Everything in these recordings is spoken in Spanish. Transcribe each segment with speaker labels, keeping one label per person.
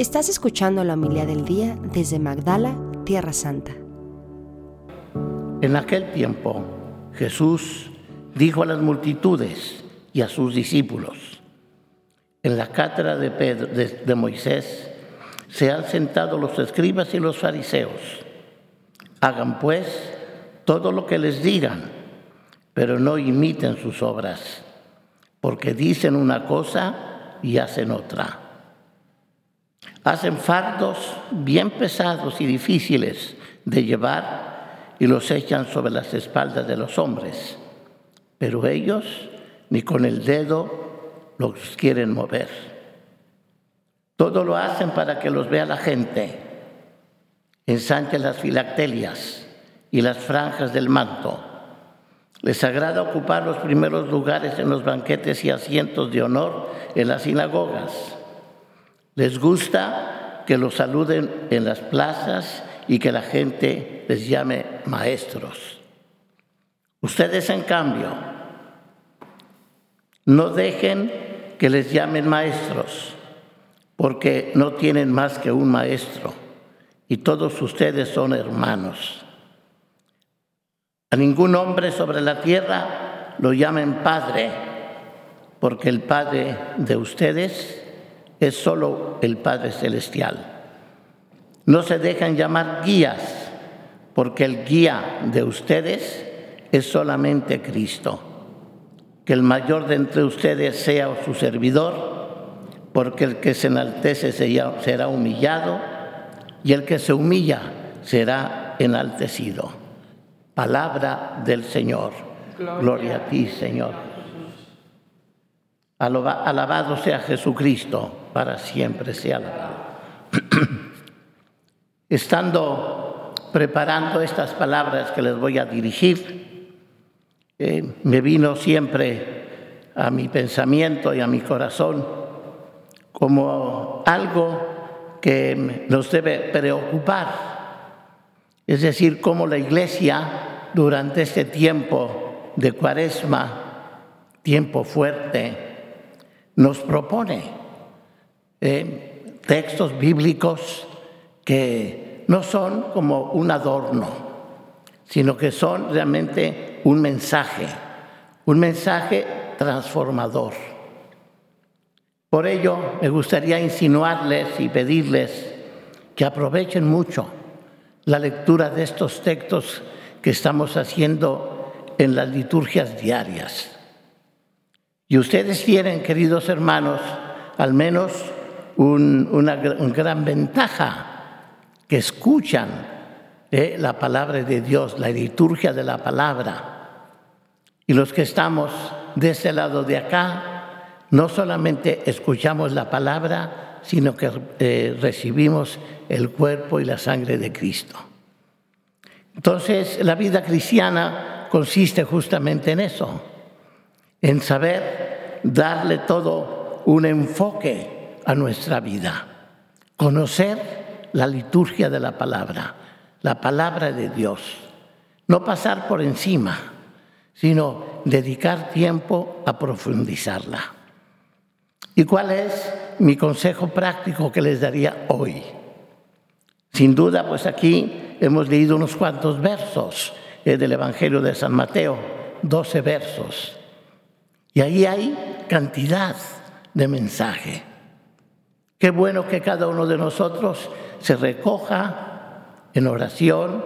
Speaker 1: Estás escuchando la humildad del día desde Magdala, Tierra Santa.
Speaker 2: En aquel tiempo Jesús dijo a las multitudes y a sus discípulos, en la cátedra de, de Moisés se han sentado los escribas y los fariseos. Hagan pues todo lo que les digan, pero no imiten sus obras, porque dicen una cosa y hacen otra. Hacen fardos bien pesados y difíciles de llevar y los echan sobre las espaldas de los hombres, pero ellos ni con el dedo los quieren mover. Todo lo hacen para que los vea la gente. Ensanchen las filactelias y las franjas del manto. Les agrada ocupar los primeros lugares en los banquetes y asientos de honor en las sinagogas. Les gusta que los saluden en las plazas y que la gente les llame maestros. Ustedes, en cambio, no dejen que les llamen maestros, porque no tienen más que un maestro, y todos ustedes son hermanos. A ningún hombre sobre la tierra lo llamen Padre, porque el Padre de ustedes es solo el Padre Celestial. No se dejan llamar guías, porque el guía de ustedes es solamente Cristo. Que el mayor de entre ustedes sea su servidor, porque el que se enaltece será humillado y el que se humilla será enaltecido. Palabra del Señor. Gloria, a ti, Señor. alabado sea Jesucristo, para siempre sea alabado. Estando preparando estas palabras que les voy a dirigir, eh, me vino siempre a mi pensamiento y a mi corazón como algo que nos debe preocupar. Es decir, cómo la iglesia durante este tiempo de cuaresma, tiempo fuerte, nos propone eh, textos bíblicos que no son como un adorno, sino que son realmente un mensaje, un mensaje transformador. Por ello, me gustaría insinuarles y pedirles que aprovechen mucho la lectura de estos textos que estamos haciendo en las liturgias diarias. Y ustedes tienen, queridos hermanos, al menos una, gran ventaja, que escuchan la palabra de Dios, la liturgia de la palabra. Y los que estamos de ese lado de acá, no solamente escuchamos la palabra, sino que eh, recibimos el cuerpo y la sangre de Cristo. Entonces, la vida cristiana consiste justamente en eso, en saber darle todo un enfoque a nuestra vida, conocer la liturgia de la palabra, la palabra de Dios, no pasar por encima, sino dedicar tiempo a profundizarla. ¿Y cuál es mi consejo práctico que les daría hoy? Sin duda, pues aquí hemos leído unos cuantos versos del Evangelio de San Mateo, 12 versos. Y ahí hay cantidad de mensaje. Qué bueno que cada uno de nosotros se recoja en oración,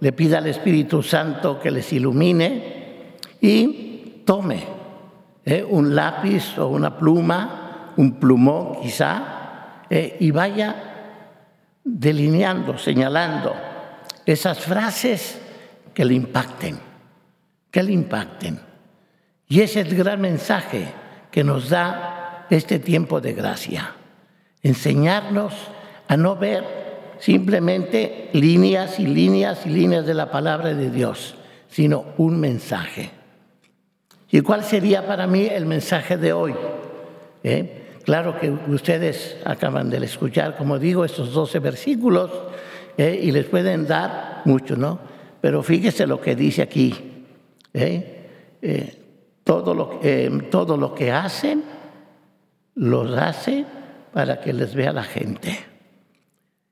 Speaker 2: le pida al Espíritu Santo que les ilumine y tome eh, un lápiz o una pluma, un plumón quizá, eh, y vaya delineando, señalando esas frases que le impacten, que le impacten. Y ese es el gran mensaje que nos da este tiempo de gracia. Enseñarnos a no ver simplemente líneas y líneas y líneas de la palabra de Dios, sino un mensaje. ¿Y cuál sería para mí el mensaje de hoy? ¿Eh? Claro que ustedes acaban de escuchar, como digo, estos 12 versículos ¿eh? y les pueden dar mucho, ¿no? Pero fíjese lo que dice aquí. ¿eh? Todo, lo, todo lo que hacen, los hace para que les vea la gente.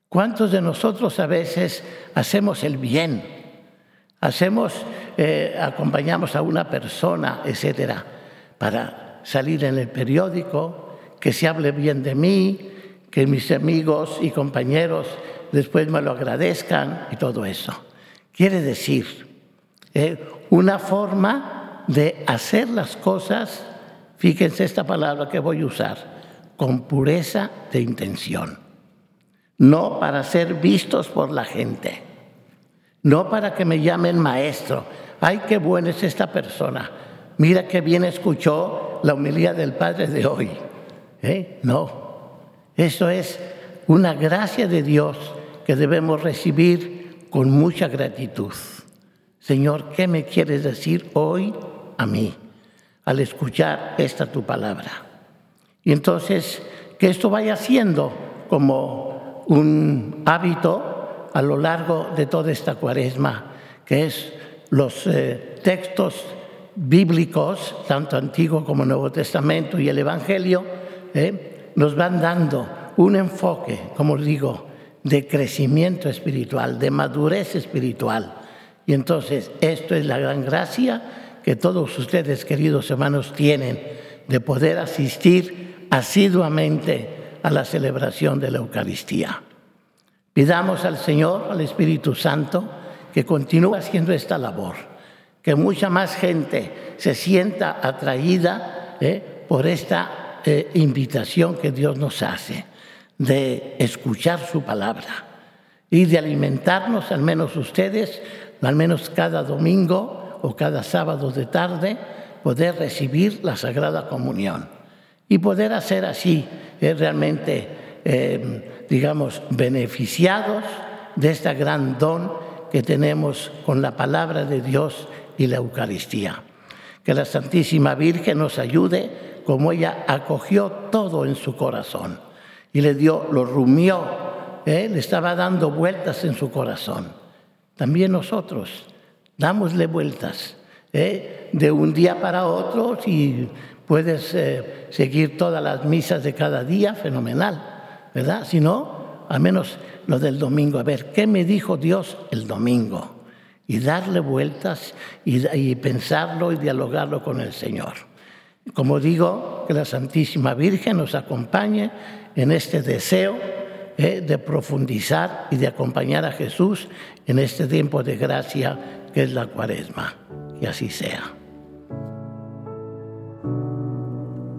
Speaker 2: ¿Cuántos de nosotros a veces hacemos el bien? Hacemos, eh, acompañamos a una persona, etcétera, para salir en el periódico, que se hable bien de mí, que mis amigos y compañeros después me lo agradezcan y todo eso. Quiere decir, eh, una forma de hacer las cosas, fíjense esta palabra que voy a usar, con pureza de intención, no para ser vistos por la gente, no para que me llamen maestro, ay, qué buena es esta persona, mira qué bien escuchó la humildad del Padre de hoy. ¿Eh? No, eso es una gracia de Dios que debemos recibir con mucha gratitud. Señor, ¿qué me quieres decir hoy a mí al escuchar esta tu palabra? Y entonces, que esto vaya siendo como un hábito a lo largo de toda esta cuaresma, que es los eh, textos bíblicos, tanto Antiguo como Nuevo Testamento y el Evangelio, eh, nos van dando un enfoque, como digo, de crecimiento espiritual, de madurez espiritual. Y entonces esto es la gran gracia que todos ustedes, queridos hermanos, tienen de poder asistir asiduamente a la celebración de la Eucaristía. Pidamos al Señor, al Espíritu Santo, que continúe haciendo esta labor, que mucha más gente se sienta atraída eh, por esta eh, invitación que Dios nos hace de escuchar su palabra y de alimentarnos, al menos ustedes, al menos cada domingo o cada sábado de tarde, poder recibir la Sagrada Comunión y poder hacer así eh, realmente, eh, digamos, beneficiados de este gran don que tenemos con la palabra de Dios y la Eucaristía. Que la Santísima Virgen nos ayude como ella acogió todo en su corazón y le dio, lo rumió, ¿eh? le estaba dando vueltas en su corazón. También nosotros, dámosle vueltas ¿eh? de un día para otro, si puedes eh, seguir todas las misas de cada día, fenomenal, ¿verdad? Si no, al menos lo del domingo, a ver, ¿qué me dijo Dios el domingo? Y darle vueltas y, pensarlo y dialogarlo con el Señor. Como digo, que la Santísima Virgen nos acompañe en este deseo eh, de profundizar y de acompañar a Jesús en este tiempo de gracia que es la cuaresma. Que así sea.